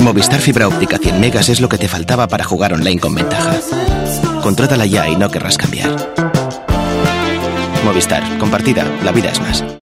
Movistar Fibra Óptica 100 megas es lo que te faltaba para jugar online con ventaja. Contrátala ya y no querrás cambiar. Movistar, compartida, la vida es más.